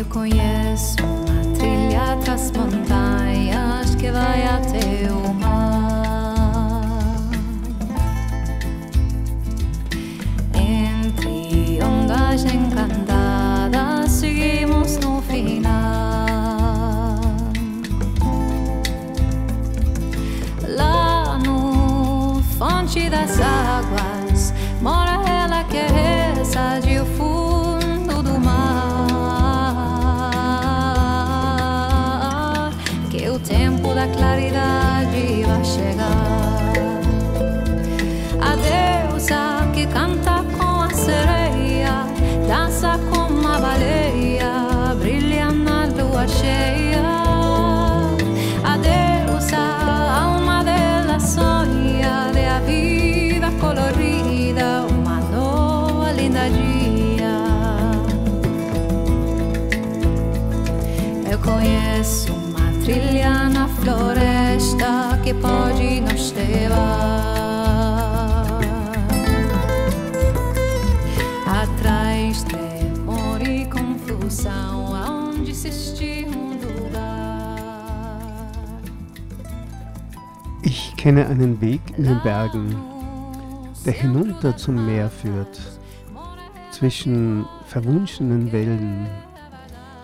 Eu conheço uma trilha tras pode nos levar atrás temor e confusão, aonde existe um lugar. Ich kenne einen Weg in den Bergen, der hinunter zum Meer führt, zwischen verwunschenen Wellen.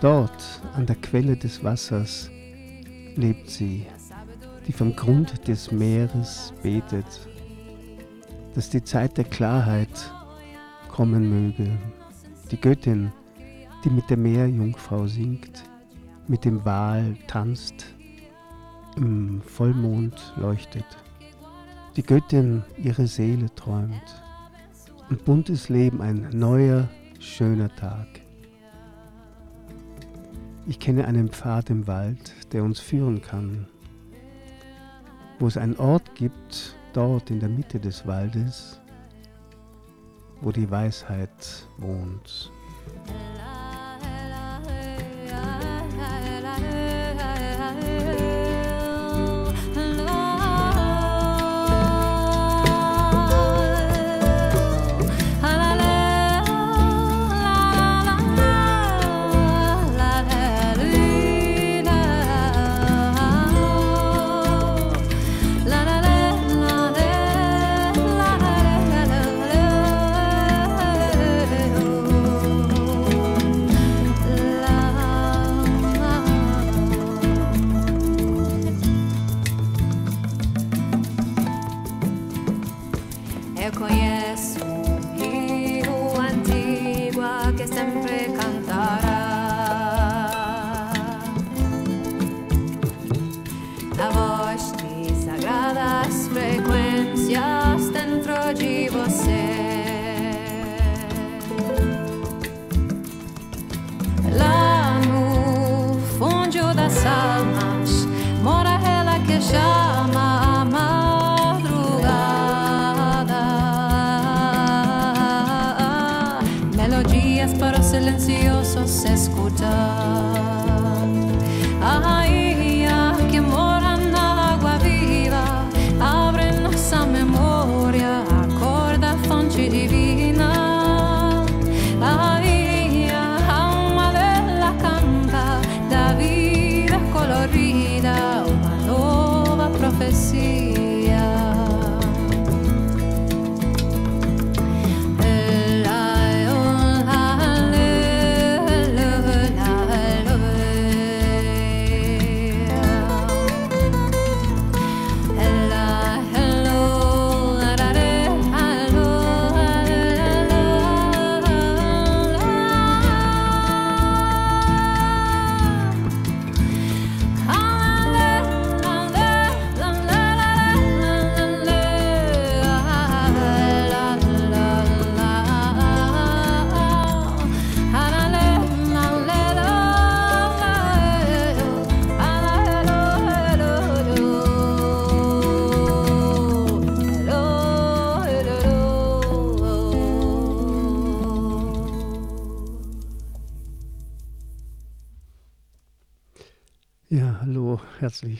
Dort, an der Quelle des Wassers, lebt sie, die vom Grund des Meeres betet, dass die Zeit der Klarheit kommen möge. Die Göttin, die mit der Meerjungfrau singt, mit dem Wal tanzt, im Vollmond leuchtet. Die Göttin ihre Seele träumt und buntes Leben ein neuer, schöner Tag. Ich kenne einen Pfad im Wald, der uns führen kann, wo es einen Ort gibt, dort in der Mitte des Waldes, wo die Weisheit wohnt.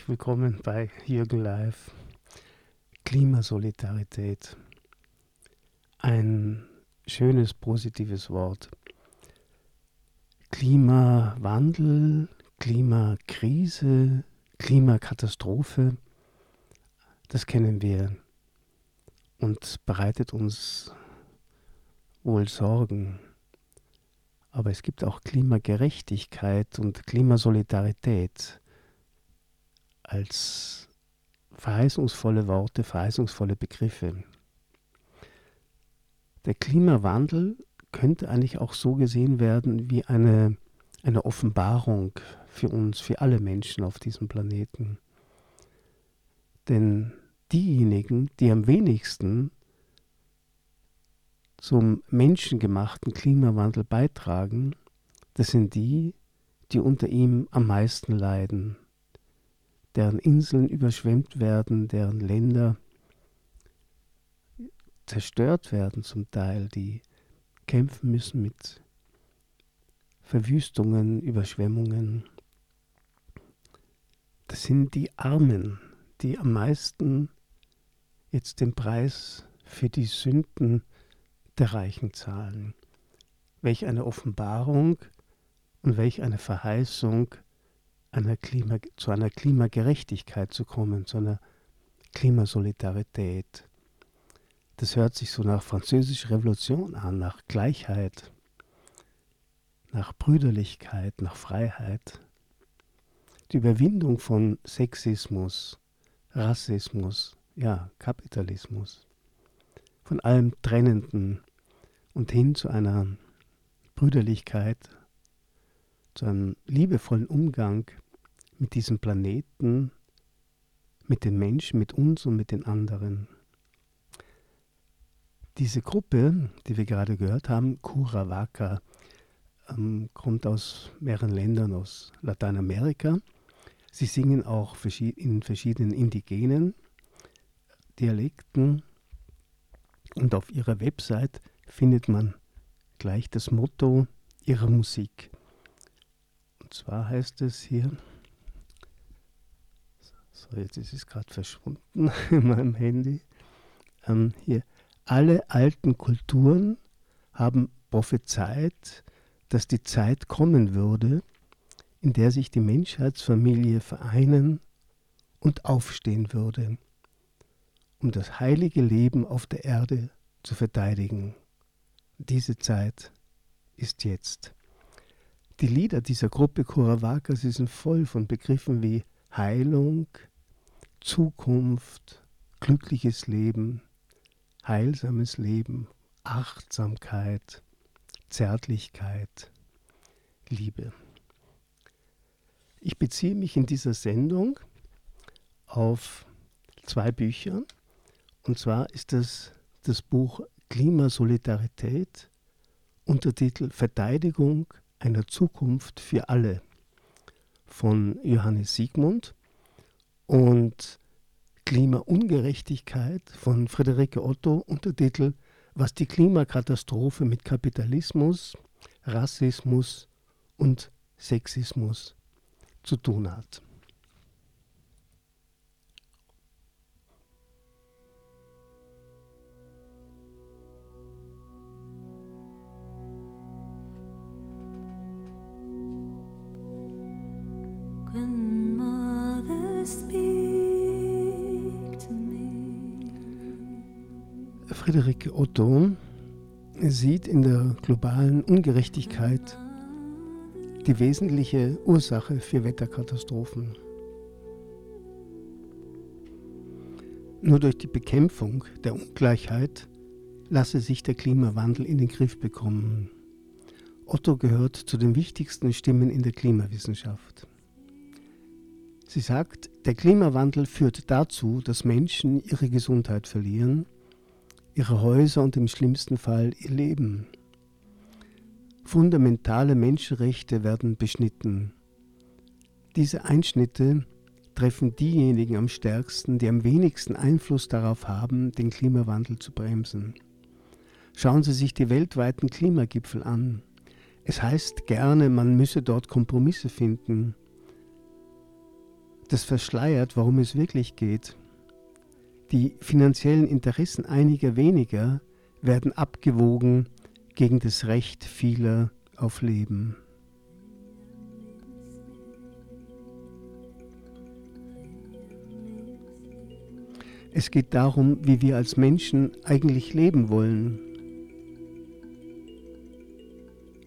Willkommen bei Jürgen Live. Klimasolidarität. Ein schönes, positives Wort. Klimawandel, Klimakrise, Klimakatastrophe, das kennen wir und bereitet uns wohl Sorgen. Aber es gibt auch Klimagerechtigkeit und Klimasolidarität als verheißungsvolle Worte, verheißungsvolle Begriffe. Der Klimawandel könnte eigentlich auch so gesehen werden wie eine, eine Offenbarung für uns, für alle Menschen auf diesem Planeten. Denn diejenigen, die am wenigsten zum menschengemachten Klimawandel beitragen, das sind die, die unter ihm am meisten leiden, deren Inseln überschwemmt werden, deren Länder zerstört werden zum Teil, die kämpfen müssen mit Verwüstungen, Überschwemmungen. Das sind die Armen, die am meisten jetzt den Preis für die Sünden der Reichen zahlen. Welch eine Offenbarung und welch eine Verheißung, einer Klima, zu einer Klimagerechtigkeit zu kommen, zu einer Klimasolidarität. Das hört sich so nach französischer Revolution an, nach Gleichheit, nach Brüderlichkeit, nach Freiheit. Die Überwindung von Sexismus, Rassismus, ja, Kapitalismus, von allem Trennenden und hin zu einer Brüderlichkeit, zu einem liebevollen Umgang mit diesem Planeten, mit den Menschen, mit uns und mit den anderen. Diese Gruppe, die wir gerade gehört haben, Curavaka, ähm, kommt aus mehreren Ländern aus Lateinamerika. Sie singen auch in verschiedenen indigenen Dialekten und auf ihrer Website findet man gleich das Motto ihrer Musik. Und zwar heißt es hier, so jetzt ist es gerade verschwunden in meinem Handy, ähm, hier, alle alten Kulturen haben prophezeit, dass die Zeit kommen würde, in der sich die Menschheitsfamilie vereinen und aufstehen würde, um das heilige Leben auf der Erde zu verteidigen. Diese Zeit ist jetzt. Die Lieder dieser Gruppe Kuravakas sind voll von Begriffen wie Heilung, Zukunft, glückliches Leben, heilsames Leben, Achtsamkeit, Zärtlichkeit, Liebe. Ich beziehe mich in dieser Sendung auf zwei Bücher. Und zwar ist das das Buch Klimasolidarität, Untertitel Verteidigung einer Zukunft für alle von Johannes Siegmund und Klimaungerechtigkeit von Friederike Otto, Untertitel Was die Klimakatastrophe mit Kapitalismus, Rassismus und Sexismus zu tun hat. Friederike Otto sieht in der globalen Ungerechtigkeit die wesentliche Ursache für Wetterkatastrophen. Nur durch die Bekämpfung der Ungleichheit lasse sich der Klimawandel in den Griff bekommen. Otto gehört zu den wichtigsten Stimmen in der Klimawissenschaft. Sie sagt, der Klimawandel führt dazu, dass Menschen ihre Gesundheit verlieren ihre Häuser und im schlimmsten Fall ihr Leben. Fundamentale Menschenrechte werden beschnitten. Diese Einschnitte treffen diejenigen am stärksten, die am wenigsten Einfluss darauf haben, den Klimawandel zu bremsen. Schauen Sie sich die weltweiten Klimagipfel an. Es heißt gerne, man müsse dort Kompromisse finden. Das verschleiert, worum es wirklich geht. Die finanziellen Interessen einiger weniger werden abgewogen gegen das Recht vieler auf Leben. Es geht darum, wie wir als Menschen eigentlich leben wollen,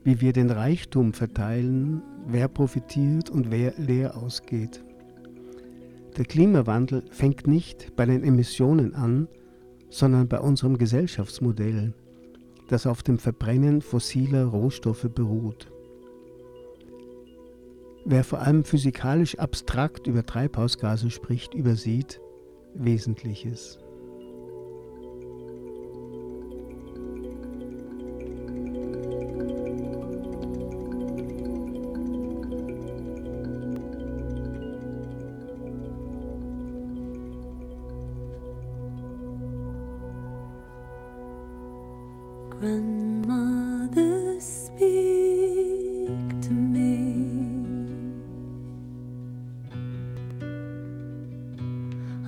wie wir den Reichtum verteilen, wer profitiert und wer leer ausgeht. Der Klimawandel fängt nicht bei den Emissionen an, sondern bei unserem Gesellschaftsmodell, das auf dem Verbrennen fossiler Rohstoffe beruht. Wer vor allem physikalisch abstrakt über Treibhausgase spricht, übersieht Wesentliches.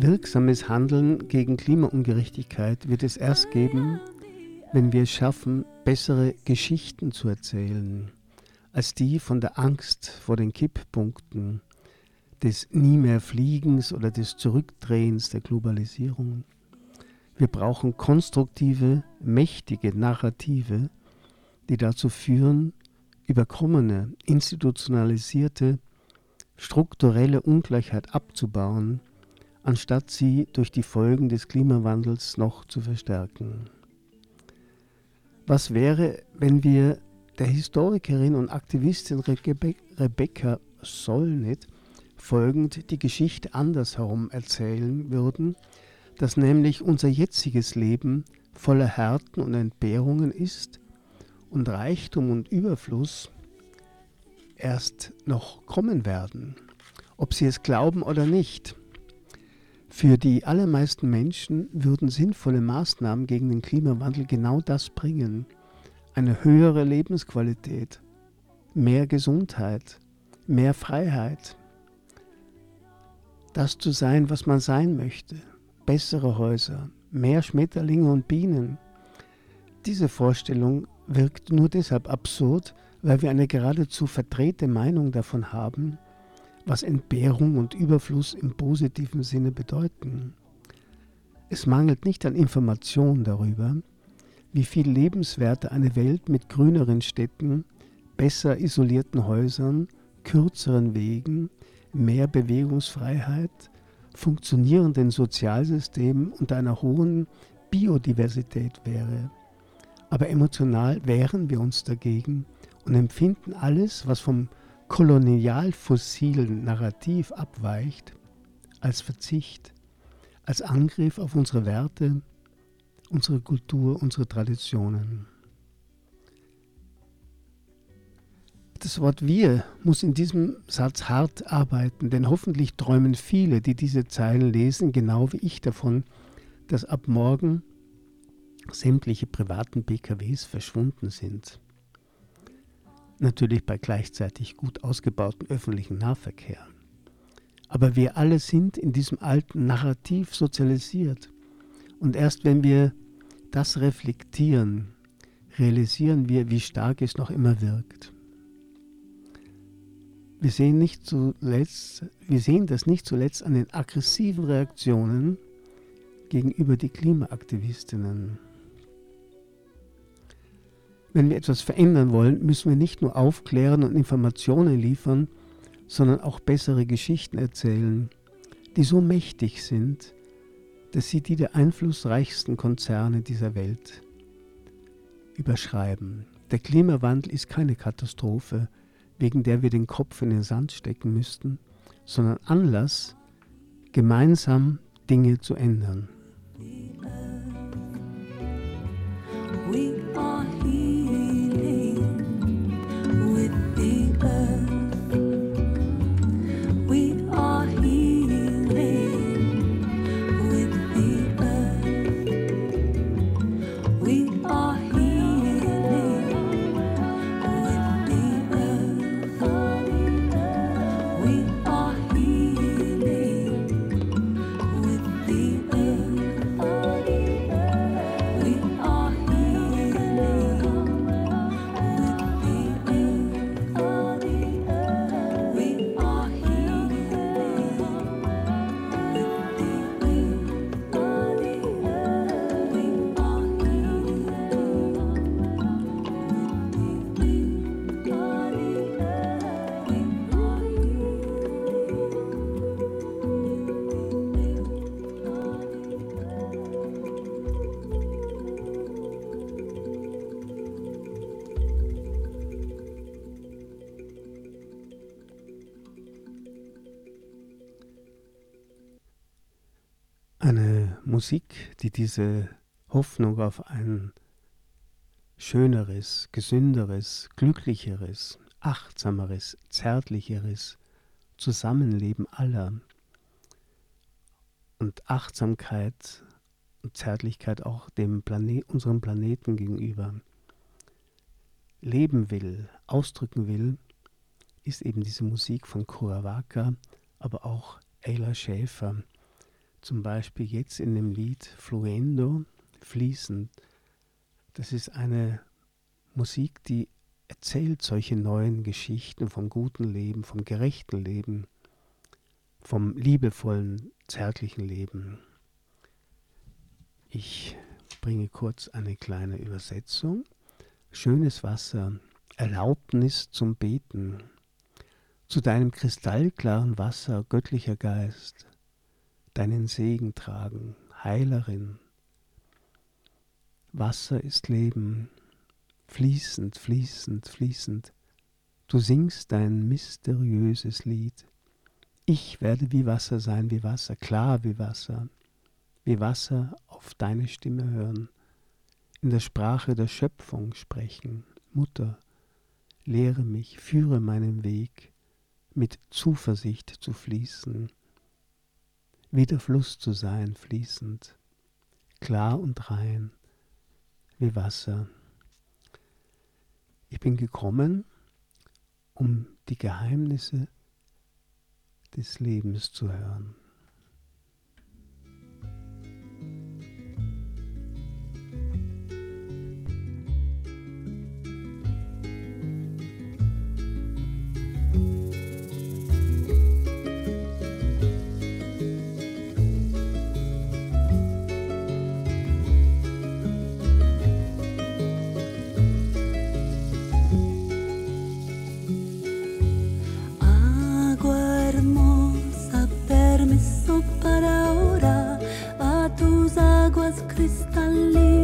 Wirksames Handeln gegen Klimaungerechtigkeit wird es erst geben, wenn wir es schaffen, bessere Geschichten zu erzählen, als die von der Angst vor den Kipppunkten, des Nie mehr Fliegens oder des Zurückdrehens der Globalisierung. Wir brauchen konstruktive, mächtige Narrative, die dazu führen, überkommene, institutionalisierte, strukturelle Ungleichheit abzubauen, anstatt sie durch die Folgen des Klimawandels noch zu verstärken. Was wäre, wenn wir der Historikerin und Aktivistin Rebe Rebecca Solnit folgend die Geschichte andersherum erzählen würden, dass nämlich unser jetziges Leben voller Härten und Entbehrungen ist und Reichtum und Überfluss erst noch kommen werden, ob sie es glauben oder nicht. Für die allermeisten Menschen würden sinnvolle Maßnahmen gegen den Klimawandel genau das bringen. Eine höhere Lebensqualität, mehr Gesundheit, mehr Freiheit. Das zu sein, was man sein möchte. Bessere Häuser, mehr Schmetterlinge und Bienen. Diese Vorstellung wirkt nur deshalb absurd, weil wir eine geradezu verdrehte Meinung davon haben, was Entbehrung und Überfluss im positiven Sinne bedeuten. Es mangelt nicht an Information darüber, wie viel lebenswerter eine Welt mit grüneren Städten, besser isolierten Häusern, kürzeren Wegen, mehr Bewegungsfreiheit, funktionierenden Sozialsystemen und einer hohen Biodiversität wäre. Aber emotional wehren wir uns dagegen und empfinden alles, was vom kolonial-fossilen Narrativ abweicht, als Verzicht, als Angriff auf unsere Werte, unsere Kultur, unsere Traditionen. Das Wort wir muss in diesem Satz hart arbeiten, denn hoffentlich träumen viele, die diese Zeilen lesen, genau wie ich davon, dass ab morgen sämtliche privaten PKWs verschwunden sind. Natürlich bei gleichzeitig gut ausgebautem öffentlichen Nahverkehr. Aber wir alle sind in diesem alten Narrativ sozialisiert. Und erst wenn wir das reflektieren, realisieren wir, wie stark es noch immer wirkt. Wir sehen, nicht zuletzt, wir sehen das nicht zuletzt an den aggressiven Reaktionen gegenüber die Klimaaktivistinnen. Wenn wir etwas verändern wollen, müssen wir nicht nur aufklären und Informationen liefern, sondern auch bessere Geschichten erzählen, die so mächtig sind, dass sie die der einflussreichsten Konzerne dieser Welt überschreiben. Der Klimawandel ist keine Katastrophe, wegen der wir den Kopf in den Sand stecken müssten, sondern Anlass, gemeinsam Dinge zu ändern. Musik, die diese Hoffnung auf ein schöneres, gesünderes, glücklicheres, achtsameres, zärtlicheres Zusammenleben aller und Achtsamkeit und Zärtlichkeit auch dem Planet, unserem Planeten gegenüber leben will, ausdrücken will, ist eben diese Musik von Kurawaka, aber auch Ayla Schäfer. Zum Beispiel jetzt in dem Lied Fluendo, fließend. Das ist eine Musik, die erzählt solche neuen Geschichten vom guten Leben, vom gerechten Leben, vom liebevollen, zärtlichen Leben. Ich bringe kurz eine kleine Übersetzung. Schönes Wasser, Erlaubnis zum Beten. Zu deinem kristallklaren Wasser, göttlicher Geist, deinen Segen tragen, Heilerin. Wasser ist Leben, fließend, fließend, fließend. Du singst dein mysteriöses Lied. Ich werde wie Wasser sein, wie Wasser, klar wie Wasser, wie Wasser auf deine Stimme hören, in der Sprache der Schöpfung sprechen. Mutter, lehre mich, führe meinen Weg, mit Zuversicht zu fließen, wie der Fluss zu sein, fließend, klar und rein, wie Wasser. Ich bin gekommen, um die Geheimnisse des Lebens zu hören. cristalino.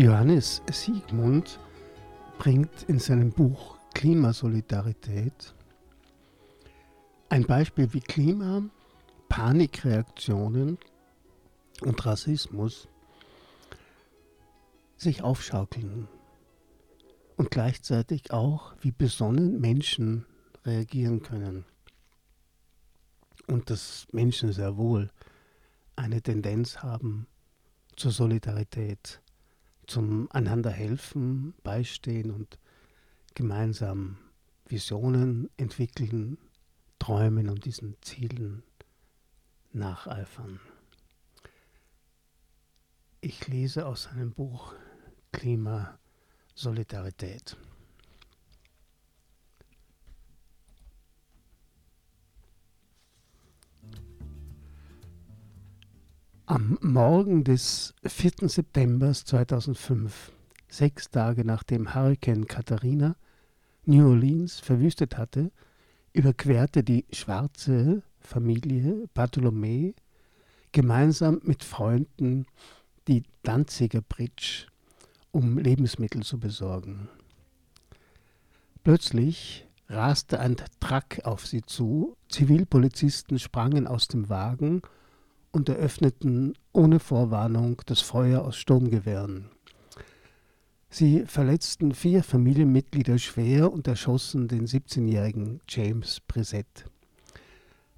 Johannes Siegmund bringt in seinem Buch Klimasolidarität ein Beispiel, wie Klima, Panikreaktionen und Rassismus sich aufschaukeln und gleichzeitig auch, wie besonnen Menschen reagieren können. Und dass Menschen sehr wohl eine Tendenz haben zur Solidarität, zum einander helfen, beistehen und gemeinsam Visionen entwickeln, träumen und diesen Zielen nacheifern. Ich lese aus seinem Buch Klima Solidarität. Am Morgen des 4. September 2005, sechs Tage nachdem Hurricane Katharina New Orleans verwüstet hatte, überquerte die schwarze Familie Bartholomä gemeinsam mit Freunden die Danziger Bridge, um Lebensmittel zu besorgen. Plötzlich raste ein Truck auf sie zu, Zivilpolizisten sprangen aus dem Wagen und eröffneten ohne Vorwarnung das Feuer aus Sturmgewehren. Sie verletzten vier Familienmitglieder schwer und erschossen den 17-jährigen James Brissett.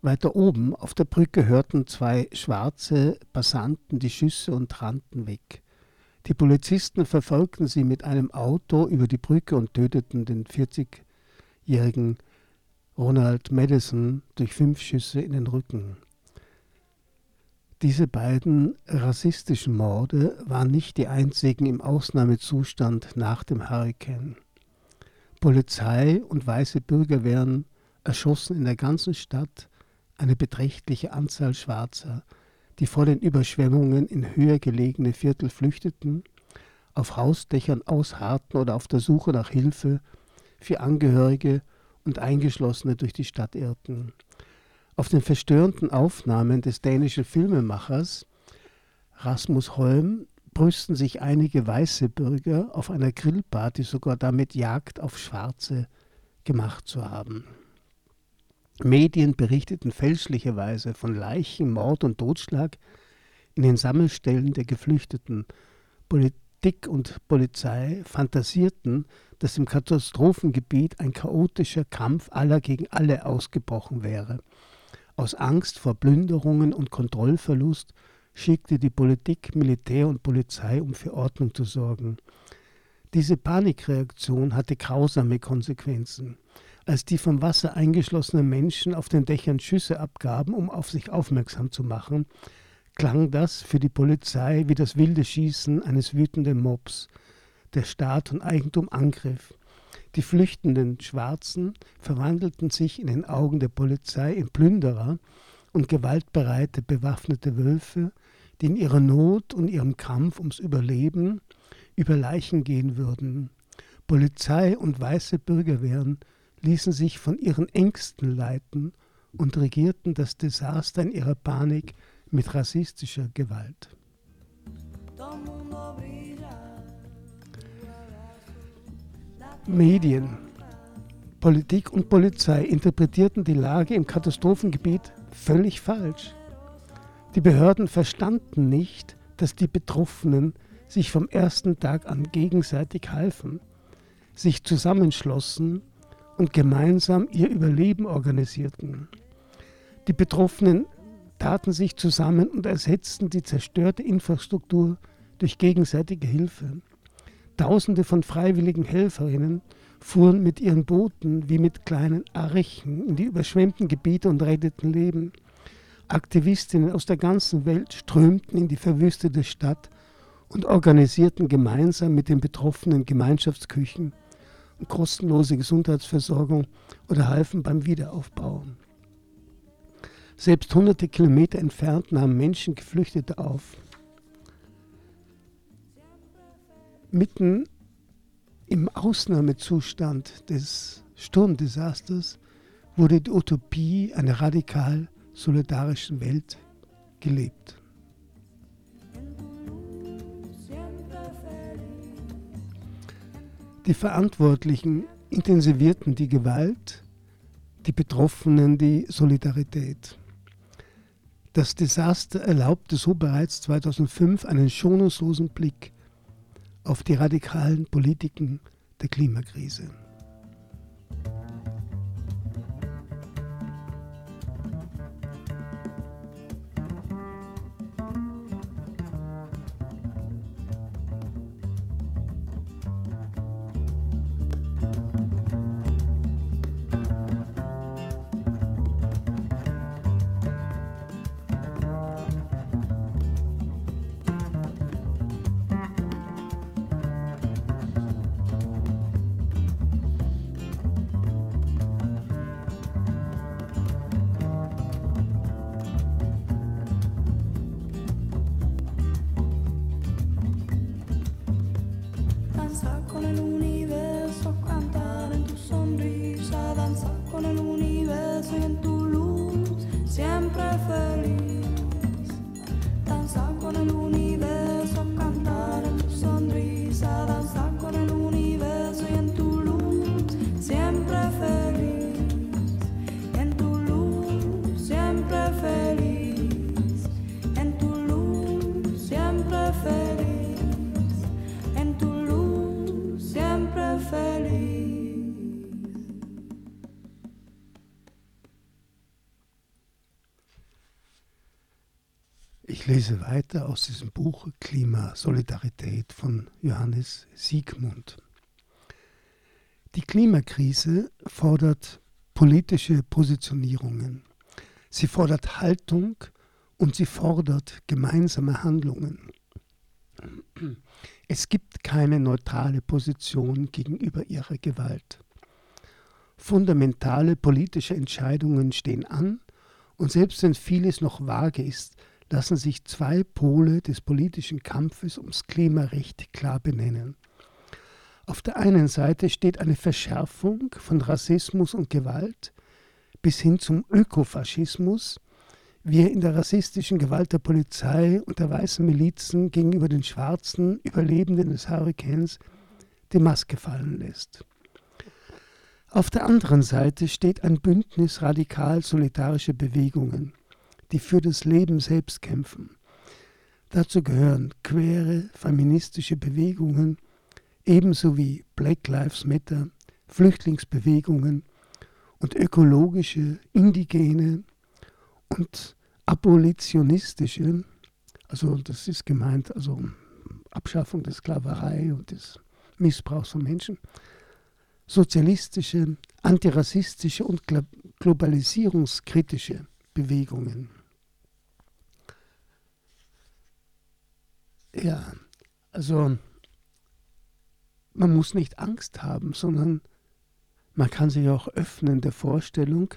Weiter oben auf der Brücke hörten zwei schwarze Passanten die Schüsse und rannten weg. Die Polizisten verfolgten sie mit einem Auto über die Brücke und töteten den 40-jährigen Ronald Madison durch fünf Schüsse in den Rücken. Diese beiden rassistischen Morde waren nicht die einzigen im Ausnahmezustand nach dem Hurrikan. Polizei und weiße Bürgerwehren erschossen in der ganzen Stadt eine beträchtliche Anzahl Schwarzer, die vor den Überschwemmungen in höher gelegene Viertel flüchteten, auf Hausdächern ausharrten oder auf der Suche nach Hilfe für Angehörige und Eingeschlossene durch die Stadt irrten. Auf den verstörenden Aufnahmen des dänischen Filmemachers Rasmus Holm brüsten sich einige weiße Bürger auf einer Grillparty sogar damit Jagd auf Schwarze gemacht zu haben. Medien berichteten fälschlicherweise von Leichen, Mord und Totschlag in den Sammelstellen der Geflüchteten. Politik und Polizei fantasierten, dass im Katastrophengebiet ein chaotischer Kampf aller gegen alle ausgebrochen wäre. Aus Angst vor Plünderungen und Kontrollverlust schickte die Politik Militär und Polizei, um für Ordnung zu sorgen. Diese Panikreaktion hatte grausame Konsequenzen. Als die vom Wasser eingeschlossenen Menschen auf den Dächern Schüsse abgaben, um auf sich aufmerksam zu machen, klang das für die Polizei wie das wilde Schießen eines wütenden Mobs, der Staat und Eigentum angriff. Die flüchtenden Schwarzen verwandelten sich in den Augen der Polizei in Plünderer und gewaltbereite bewaffnete Wölfe, die in ihrer Not und ihrem Kampf ums Überleben über Leichen gehen würden. Polizei und weiße Bürgerwehren ließen sich von ihren Ängsten leiten und regierten das Desaster in ihrer Panik mit rassistischer Gewalt. Medien, Politik und Polizei interpretierten die Lage im Katastrophengebiet völlig falsch. Die Behörden verstanden nicht, dass die Betroffenen sich vom ersten Tag an gegenseitig halfen, sich zusammenschlossen und gemeinsam ihr Überleben organisierten. Die Betroffenen taten sich zusammen und ersetzten die zerstörte Infrastruktur durch gegenseitige Hilfe. Tausende von freiwilligen Helferinnen fuhren mit ihren Booten wie mit kleinen Archen in die überschwemmten Gebiete und retteten Leben. Aktivistinnen aus der ganzen Welt strömten in die verwüstete Stadt und organisierten gemeinsam mit den Betroffenen Gemeinschaftsküchen und kostenlose Gesundheitsversorgung oder halfen beim Wiederaufbau. Selbst hunderte Kilometer entfernt nahmen Menschen Geflüchtete auf. Mitten im Ausnahmezustand des Sturmdesasters wurde die Utopie einer radikal solidarischen Welt gelebt. Die Verantwortlichen intensivierten die Gewalt, die Betroffenen die Solidarität. Das Desaster erlaubte so bereits 2005 einen schonungslosen Blick auf die radikalen Politiken der Klimakrise. Lese weiter aus diesem Buch Klimasolidarität von Johannes Siegmund. Die Klimakrise fordert politische Positionierungen. Sie fordert Haltung und sie fordert gemeinsame Handlungen. Es gibt keine neutrale Position gegenüber ihrer Gewalt. Fundamentale politische Entscheidungen stehen an und selbst wenn vieles noch vage ist, lassen sich zwei Pole des politischen Kampfes ums Klimarecht klar benennen. Auf der einen Seite steht eine Verschärfung von Rassismus und Gewalt bis hin zum Ökofaschismus, wie er in der rassistischen Gewalt der Polizei und der weißen Milizen gegenüber den schwarzen Überlebenden des Hurrikans die Maske fallen lässt. Auf der anderen Seite steht ein Bündnis radikal solidarischer Bewegungen, die für das Leben selbst kämpfen. Dazu gehören queere feministische Bewegungen, ebenso wie Black Lives Matter, Flüchtlingsbewegungen und ökologische, indigene und abolitionistische, also das ist gemeint, also Abschaffung der Sklaverei und des Missbrauchs von Menschen, sozialistische, antirassistische und globalisierungskritische Bewegungen. Ja, also man muss nicht Angst haben, sondern man kann sich auch öffnen der Vorstellung,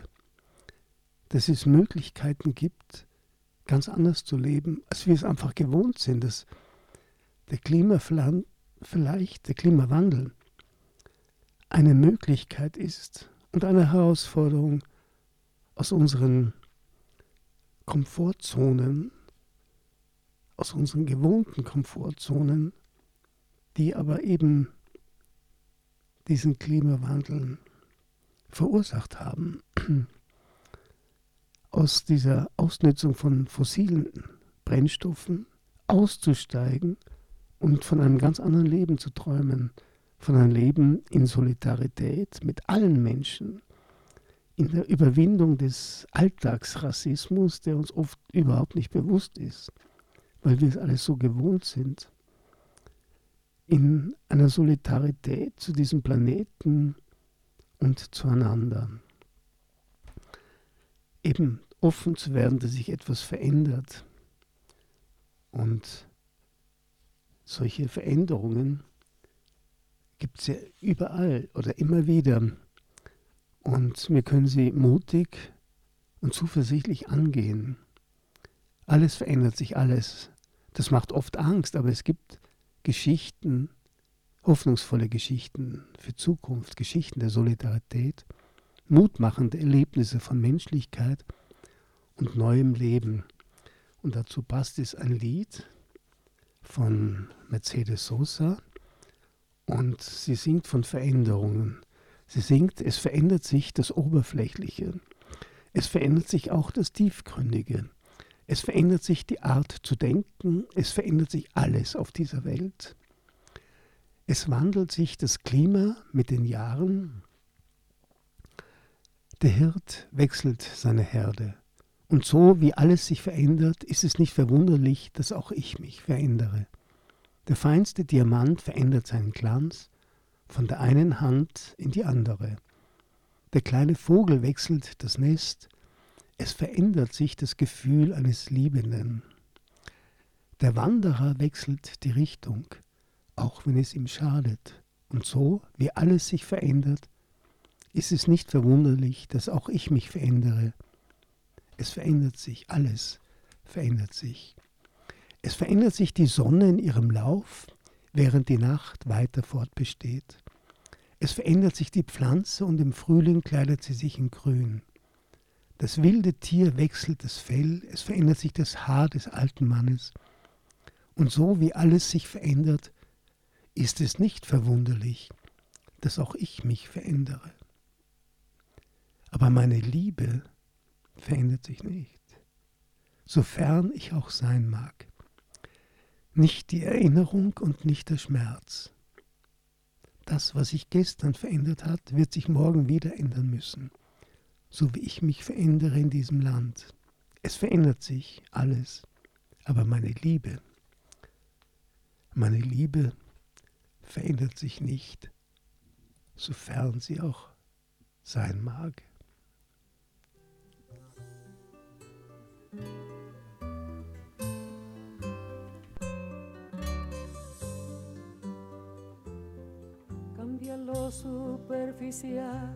dass es Möglichkeiten gibt, ganz anders zu leben, als wir es einfach gewohnt sind, dass der Klimawandel vielleicht der Klimawandel eine Möglichkeit ist und eine Herausforderung aus unseren Komfortzonen aus unseren gewohnten Komfortzonen, die aber eben diesen Klimawandel verursacht haben, aus dieser Ausnutzung von fossilen Brennstoffen auszusteigen und von einem ganz anderen Leben zu träumen, von einem Leben in Solidarität mit allen Menschen, in der Überwindung des Alltagsrassismus, der uns oft überhaupt nicht bewusst ist weil wir es alles so gewohnt sind, in einer Solidarität zu diesem Planeten und zueinander. Eben offen zu werden, dass sich etwas verändert. Und solche Veränderungen gibt es ja überall oder immer wieder. Und wir können sie mutig und zuversichtlich angehen. Alles verändert sich, alles. Das macht oft Angst, aber es gibt Geschichten, hoffnungsvolle Geschichten für Zukunft, Geschichten der Solidarität, mutmachende Erlebnisse von Menschlichkeit und neuem Leben. Und dazu passt es ein Lied von Mercedes Sosa Und sie singt von Veränderungen. Sie singt, es verändert sich das Oberflächliche. Es verändert sich auch das Tiefgründige. Es verändert sich die Art zu denken. Es verändert sich alles auf dieser Welt. Es wandelt sich das Klima mit den Jahren. Der Hirt wechselt seine Herde. Und so wie alles sich verändert, ist es nicht verwunderlich, dass auch ich mich verändere. Der feinste Diamant verändert seinen Glanz von der einen Hand in die andere. Der kleine Vogel wechselt das Nest, es verändert sich das Gefühl eines Liebenden. Der Wanderer wechselt die Richtung, auch wenn es ihm schadet. Und so, wie alles sich verändert, ist es nicht verwunderlich, dass auch ich mich verändere. Es verändert sich, alles verändert sich. Es verändert sich die Sonne in ihrem Lauf, während die Nacht weiter fortbesteht. Es verändert sich die Pflanze und im Frühling kleidet sie sich in Grün. Das wilde Tier wechselt das Fell, es verändert sich das Haar des alten Mannes. Und so wie alles sich verändert, ist es nicht verwunderlich, dass auch ich mich verändere. Aber meine Liebe verändert sich nicht, sofern ich auch sein mag. Nicht die Erinnerung und nicht der Schmerz. Das, was sich gestern verändert hat, wird sich morgen wieder ändern müssen, so wie ich mich verändere in diesem Land. Es verändert sich alles, aber meine Liebe, meine Liebe verändert sich nicht, sofern sie auch sein mag. Cambia lo superficial,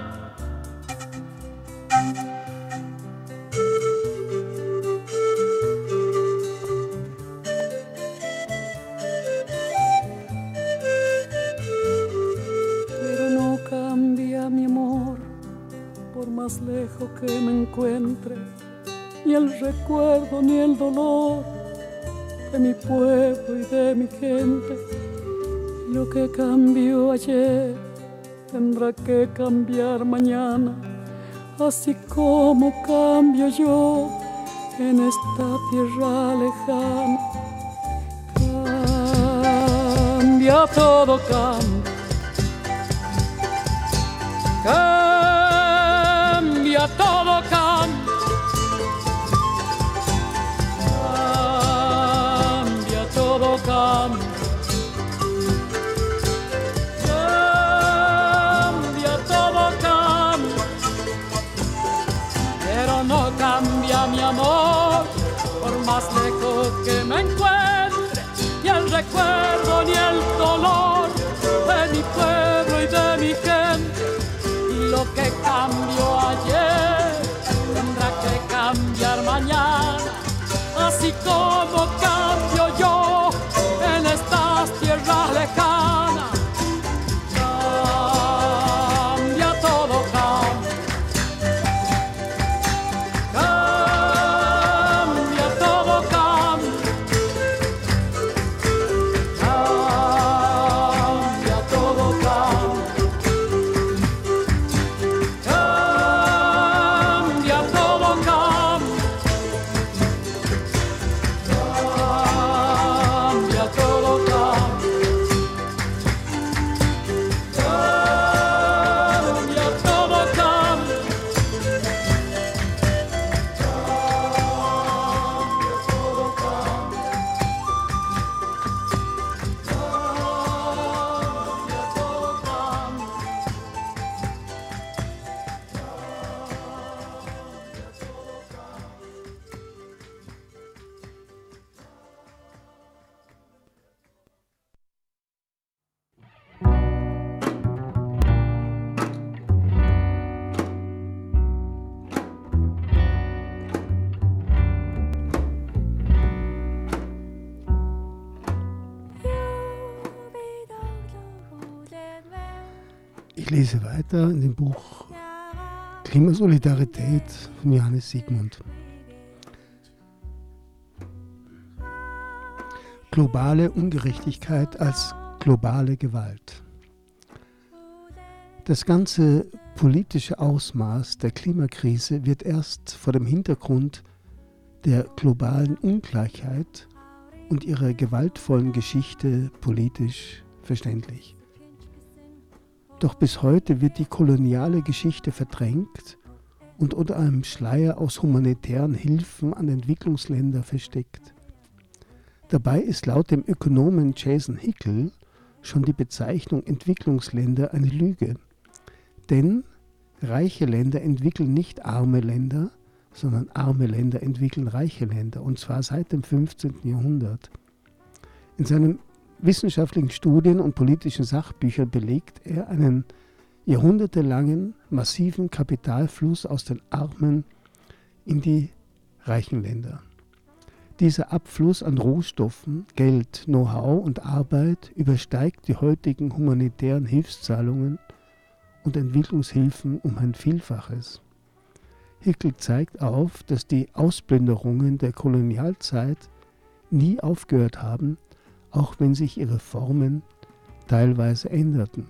que me encuentre, ni el recuerdo ni el dolor de mi pueblo y de mi gente. Lo que cambió ayer tendrá que cambiar mañana, así como cambio yo en esta tierra lejana. Cambia todo, cambia. cambia, ni el dolor de mi pueblo y de mi gente. Lo que cambió ayer tendrá que cambiar mañana, así como lese weiter in dem Buch Klimasolidarität von Johannes Siegmund. Globale Ungerechtigkeit als globale Gewalt. Das ganze politische Ausmaß der Klimakrise wird erst vor dem Hintergrund der globalen Ungleichheit und ihrer gewaltvollen Geschichte politisch verständlich. Doch bis heute wird die koloniale Geschichte verdrängt und unter einem Schleier aus humanitären Hilfen an Entwicklungsländer versteckt. Dabei ist laut dem Ökonomen Jason Hickel schon die Bezeichnung Entwicklungsländer eine Lüge. Denn reiche Länder entwickeln nicht arme Länder, sondern arme Länder entwickeln reiche Länder, und zwar seit dem 15. Jahrhundert. In seinen wissenschaftlichen Studien und politischen Sachbüchern belegt er einen jahrhundertelangen massiven Kapitalfluss aus den armen in die reichen Länder. Dieser Abfluss an Rohstoffen, Geld, Know-how und Arbeit übersteigt die heutigen humanitären Hilfszahlungen und Entwicklungshilfen um ein Vielfaches. Hickel zeigt auf, dass die Ausplünderungen der Kolonialzeit nie aufgehört haben, auch wenn sich ihre Formen teilweise änderten.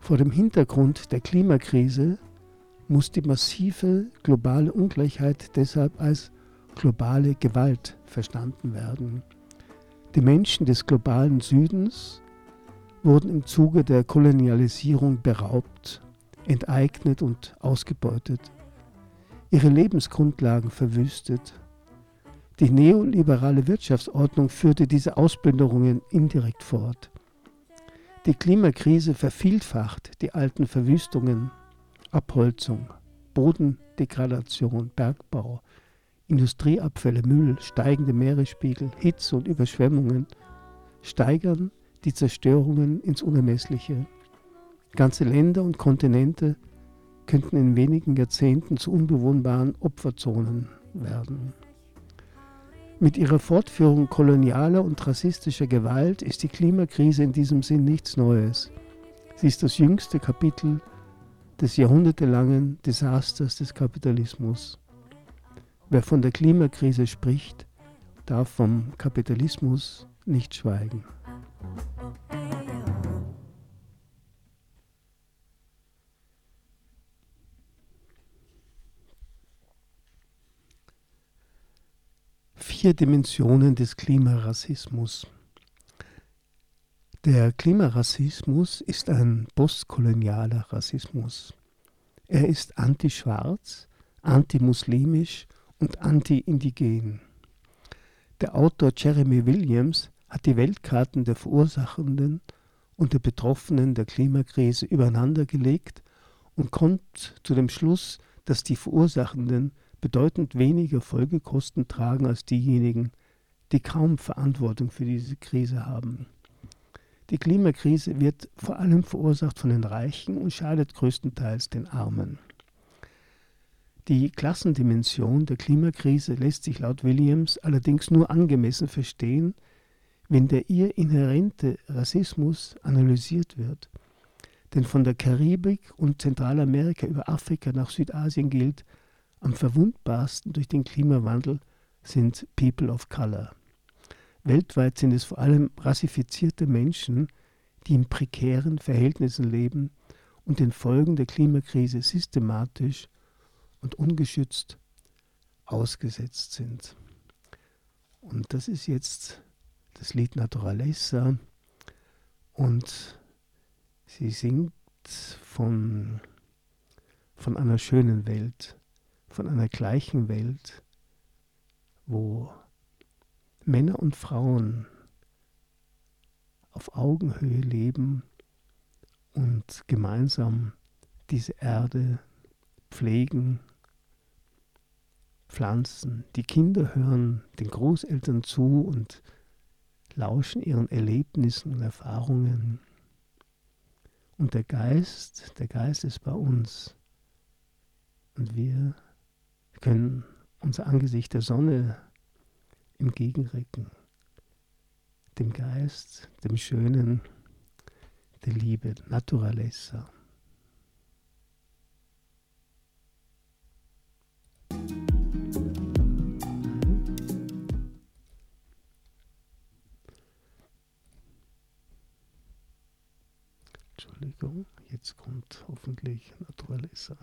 Vor dem Hintergrund der Klimakrise muss die massive globale Ungleichheit deshalb als globale Gewalt verstanden werden. Die Menschen des globalen Südens wurden im Zuge der Kolonialisierung beraubt, enteignet und ausgebeutet, ihre Lebensgrundlagen verwüstet. Die neoliberale Wirtschaftsordnung führte diese Ausplünderungen indirekt fort. Die Klimakrise vervielfacht die alten Verwüstungen, Abholzung, Bodendegradation, Bergbau, Industrieabfälle, Müll, steigende Meeresspiegel, Hitze und Überschwemmungen steigern die Zerstörungen ins Unermessliche. Ganze Länder und Kontinente könnten in wenigen Jahrzehnten zu unbewohnbaren Opferzonen werden. Mit ihrer Fortführung kolonialer und rassistischer Gewalt ist die Klimakrise in diesem Sinn nichts Neues. Sie ist das jüngste Kapitel des jahrhundertelangen Desasters des Kapitalismus. Wer von der Klimakrise spricht, darf vom Kapitalismus nicht schweigen. Vier Dimensionen des Klimarassismus. Der Klimarassismus ist ein postkolonialer Rassismus. Er ist antischwarz, antimuslimisch und anti-indigen. Der Autor Jeremy Williams hat die Weltkarten der Verursachenden und der Betroffenen der Klimakrise übereinandergelegt und kommt zu dem Schluss, dass die Verursachenden bedeutend weniger Folgekosten tragen als diejenigen, die kaum Verantwortung für diese Krise haben. Die Klimakrise wird vor allem verursacht von den Reichen und schadet größtenteils den Armen. Die Klassendimension der Klimakrise lässt sich laut Williams allerdings nur angemessen verstehen, wenn der ihr inhärente Rassismus analysiert wird. Denn von der Karibik und Zentralamerika über Afrika nach Südasien gilt, am verwundbarsten durch den Klimawandel sind People of Color. Weltweit sind es vor allem rassifizierte Menschen, die in prekären Verhältnissen leben und den Folgen der Klimakrise systematisch und ungeschützt ausgesetzt sind. Und das ist jetzt das Lied Naturaleza und sie singt von, von einer schönen Welt, von einer gleichen Welt, wo Männer und Frauen auf Augenhöhe leben und gemeinsam diese Erde pflegen, pflanzen. Die Kinder hören den Großeltern zu und lauschen ihren Erlebnissen und Erfahrungen. Und der Geist, der Geist ist bei uns. Und wir können unser Angesicht der Sonne entgegenrecken. Dem Geist, dem Schönen, der Liebe, Naturaleza. Entschuldigung, jetzt kommt hoffentlich Naturaleza.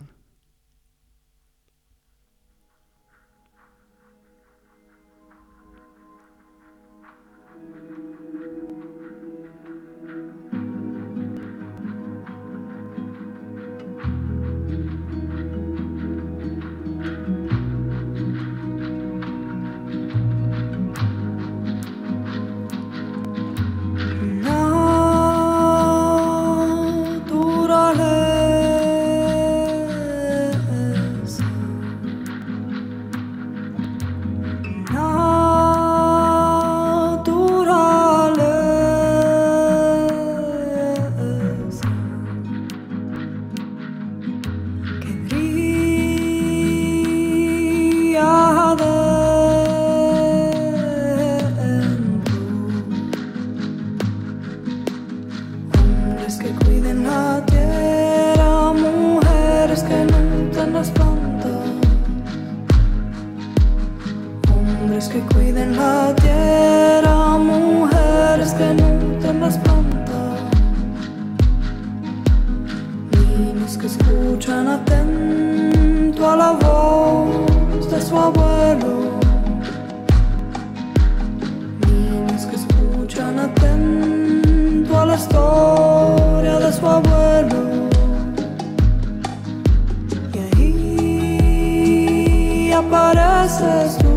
Von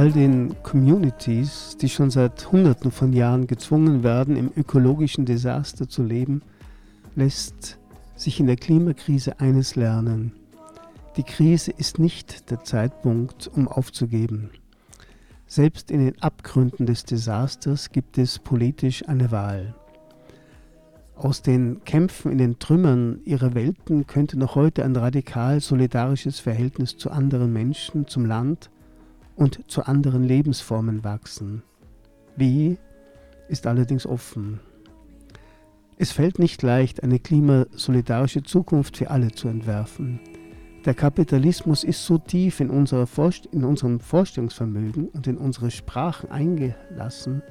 all den Communities, die schon seit Hunderten von Jahren gezwungen werden, im ökologischen Desaster zu leben, lässt sich in der Klimakrise eines lernen. Die Krise ist nicht der Zeitpunkt, um aufzugeben. Selbst in den Abgründen des Desasters gibt es politisch eine Wahl. Aus den Kämpfen in den Trümmern ihrer Welten könnte noch heute ein radikal solidarisches Verhältnis zu anderen Menschen, zum Land und zu anderen Lebensformen wachsen. Wie ist allerdings offen. Es fällt nicht leicht, eine klimasolidarische Zukunft für alle zu entwerfen. Der Kapitalismus ist so tief in, in unserem Vorstellungsvermögen und in unsere Sprachen eingelassen,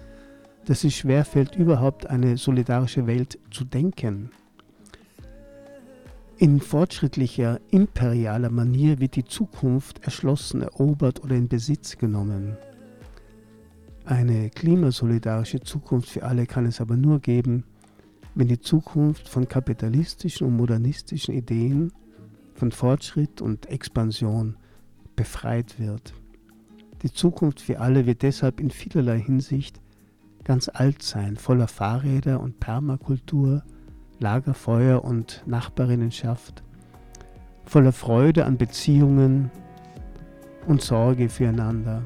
dass es schwerfällt, überhaupt eine solidarische Welt zu denken. In fortschrittlicher, imperialer Manier wird die Zukunft erschlossen, erobert oder in Besitz genommen. Eine klimasolidarische Zukunft für alle kann es aber nur geben, wenn die Zukunft von kapitalistischen und modernistischen Ideen, von Fortschritt und Expansion befreit wird. Die Zukunft für alle wird deshalb in vielerlei Hinsicht ganz alt sein, voller Fahrräder und Permakultur, Lagerfeuer und Nachbarinnenschaft, voller Freude an Beziehungen und Sorge füreinander.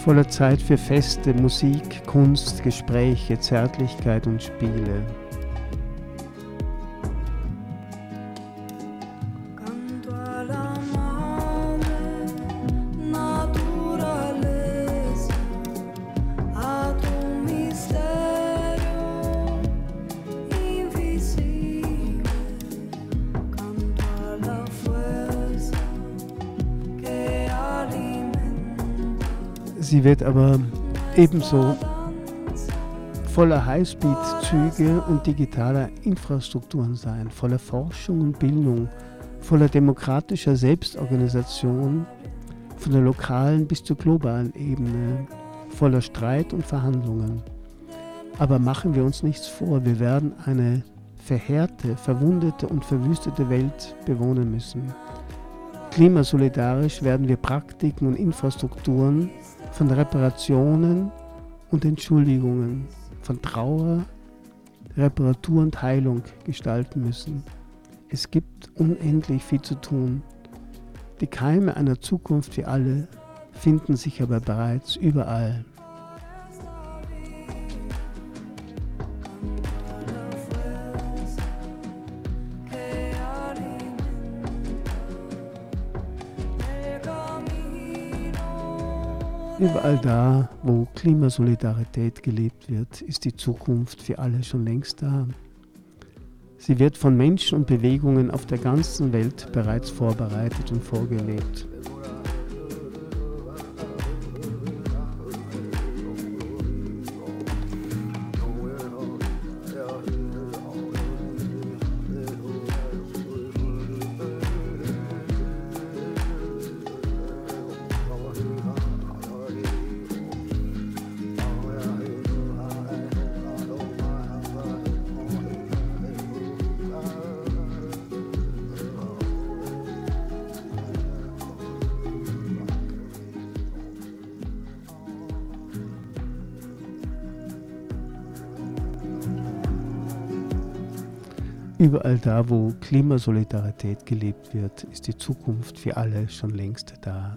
voller Zeit für Feste, Musik, Kunst, Gespräche, Zärtlichkeit und Spiele. Sie wird aber ebenso voller Highspeed-Züge und digitaler Infrastrukturen sein, voller Forschung und Bildung, voller demokratischer Selbstorganisation, von der lokalen bis zur globalen Ebene, voller Streit und Verhandlungen. Aber machen wir uns nichts vor, wir werden eine verheerte, verwundete und verwüstete Welt bewohnen müssen. Klimasolidarisch werden wir Praktiken und Infrastrukturen von Reparationen und Entschuldigungen, von Trauer, Reparatur und Heilung gestalten müssen. Es gibt unendlich viel zu tun. Die Keime einer Zukunft für alle finden sich aber bereits überall. Überall da, wo Klimasolidarität gelebt wird, ist die Zukunft für alle schon längst da. Sie wird von Menschen und Bewegungen auf der ganzen Welt bereits vorbereitet und vorgelebt. Überall da, wo Klimasolidarität gelebt wird, ist die Zukunft für alle schon längst da.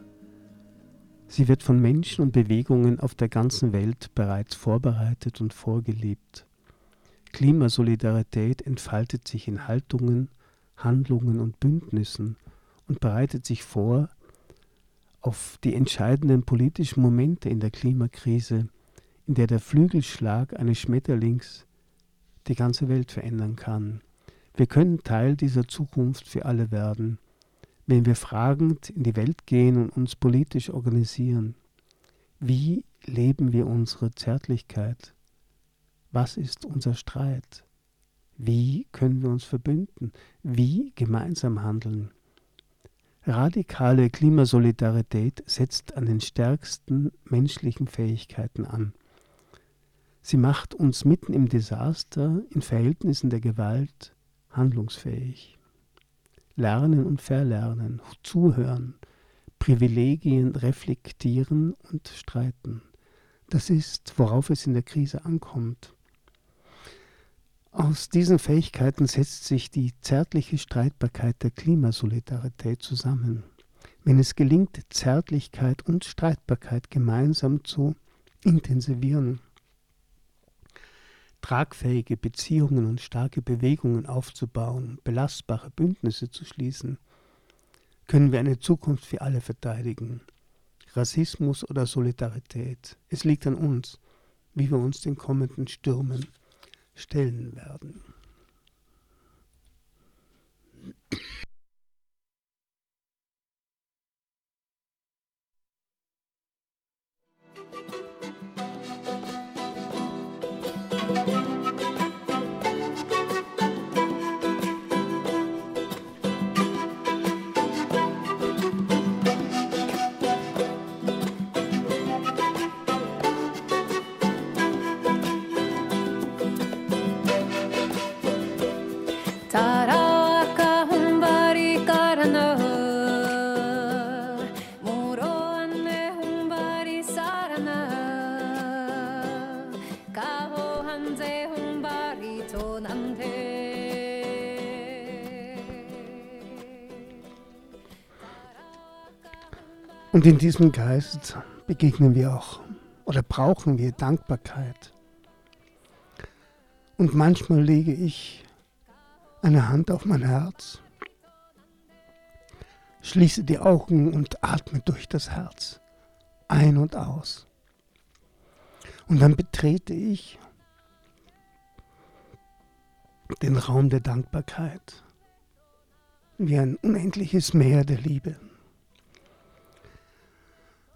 Sie wird von Menschen und Bewegungen auf der ganzen Welt bereits vorbereitet und vorgelebt. Klimasolidarität entfaltet sich in Haltungen, Handlungen und Bündnissen und bereitet sich vor auf die entscheidenden politischen Momente in der Klimakrise, in der der Flügelschlag eines Schmetterlings die ganze Welt verändern kann. Wir können Teil dieser Zukunft für alle werden, wenn wir fragend in die Welt gehen und uns politisch organisieren. Wie leben wir unsere Zärtlichkeit? Was ist unser Streit? Wie können wir uns verbünden? Wie gemeinsam handeln? Radikale Klimasolidarität setzt an den stärksten menschlichen Fähigkeiten an. Sie macht uns mitten im Desaster, in Verhältnissen der Gewalt, handlungsfähig. Lernen und verlernen, zuhören, Privilegien reflektieren und streiten, Das ist, worauf es in der Krise ankommt. Aus diesen Fähigkeiten setzt sich die zärtliche Streitbarkeit der Klimasolidarität zusammen. Wenn es gelingt, Zärtlichkeit und Streitbarkeit gemeinsam zu intensivieren, tragfähige Beziehungen und starke Bewegungen aufzubauen, belastbare Bündnisse zu schließen, können wir eine Zukunft für alle verteidigen. Rassismus oder Solidarität. Es liegt an uns, wie wir uns den kommenden Stürmen stellen werden. Und in diesem Geist begegnen wir auch oder brauchen wir Dankbarkeit. Und manchmal lege ich eine Hand auf mein Herz, schließe die Augen und atme durch das Herz ein und aus. Und dann betrete ich den Raum der Dankbarkeit wie ein unendliches Meer der Liebe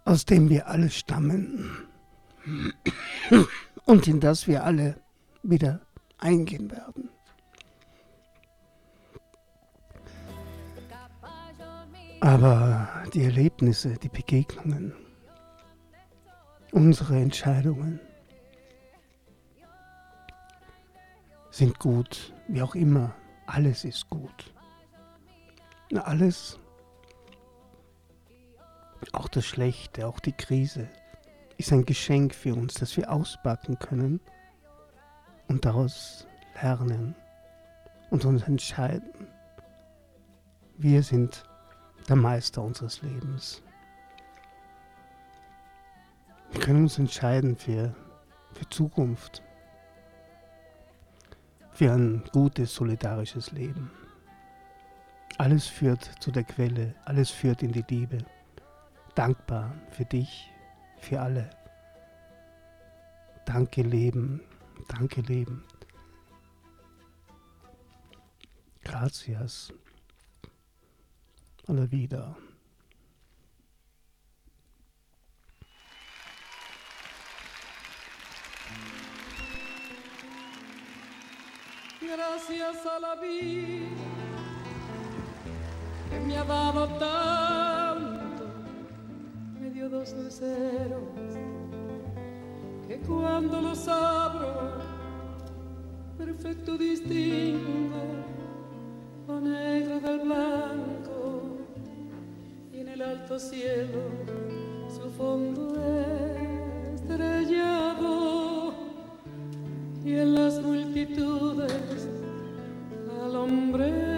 aus dem wir alle stammen und in das wir alle wieder eingehen werden. Aber die Erlebnisse, die Begegnungen, unsere Entscheidungen sind gut, wie auch immer. Alles ist gut. Alles auch das Schlechte, auch die Krise ist ein Geschenk für uns, das wir auspacken können und daraus lernen und uns entscheiden. Wir sind der Meister unseres Lebens. Wir können uns entscheiden für, für Zukunft, für ein gutes, solidarisches Leben. Alles führt zu der Quelle, alles führt in die Liebe dankbar für dich, für alle. Danke Leben, danke Leben. Gracias. Alle wieder. Gracias a la vida que me ha dado tanto dos luceros que cuando los abro perfecto distingo lo negro del blanco y en el alto cielo su fondo estrellado y en las multitudes al hombre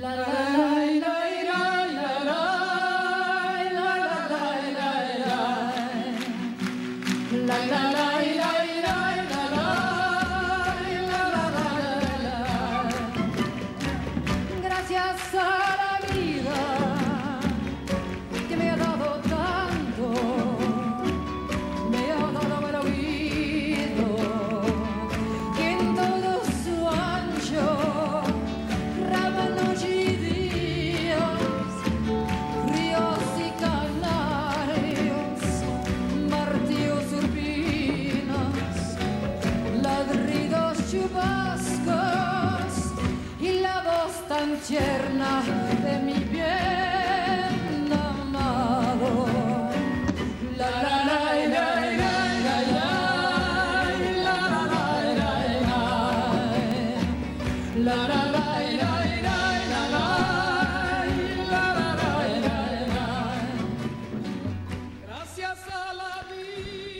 la, la. tierna de mi bien amado. La, la, la.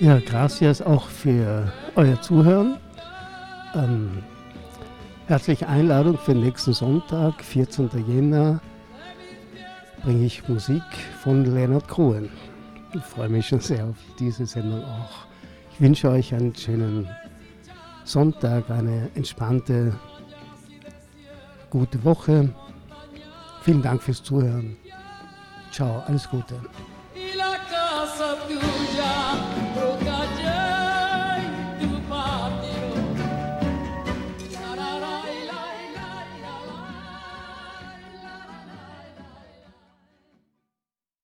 Ja, gracias auch für euer Zuhören. Herzliche Einladung für nächsten Sonntag, 14. Jänner, bringe ich Musik von Leonard Cohen. Ich freue mich schon sehr auf diese Sendung auch. Ich wünsche euch einen schönen Sonntag, eine entspannte, gute Woche. Vielen Dank fürs Zuhören. Ciao, alles Gute.